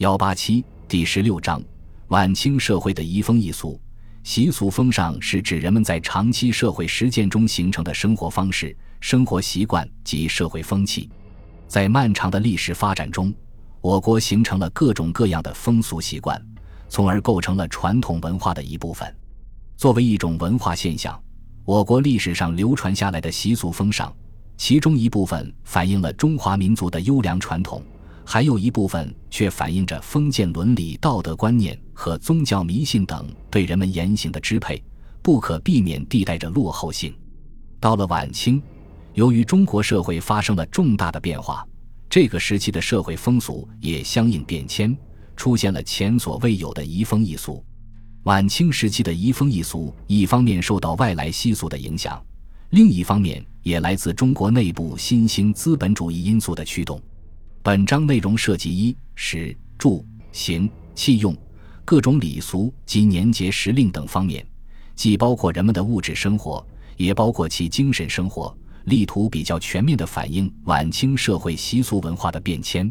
幺八七第十六章：晚清社会的遗风易俗。习俗风尚是指人们在长期社会实践中形成的生活方式、生活习惯及社会风气。在漫长的历史发展中，我国形成了各种各样的风俗习惯，从而构成了传统文化的一部分。作为一种文化现象，我国历史上流传下来的习俗风尚，其中一部分反映了中华民族的优良传统。还有一部分却反映着封建伦理道德观念和宗教迷信等对人们言行的支配，不可避免地带着落后性。到了晚清，由于中国社会发生了重大的变化，这个时期的社会风俗也相应变迁，出现了前所未有的移风易俗。晚清时期的移风易俗，一方面受到外来习俗的影响，另一方面也来自中国内部新兴资本主义因素的驱动。本章内容涉及衣食住行器用各种礼俗及年节时令等方面，既包括人们的物质生活，也包括其精神生活，力图比较全面地反映晚清社会习俗文化的变迁。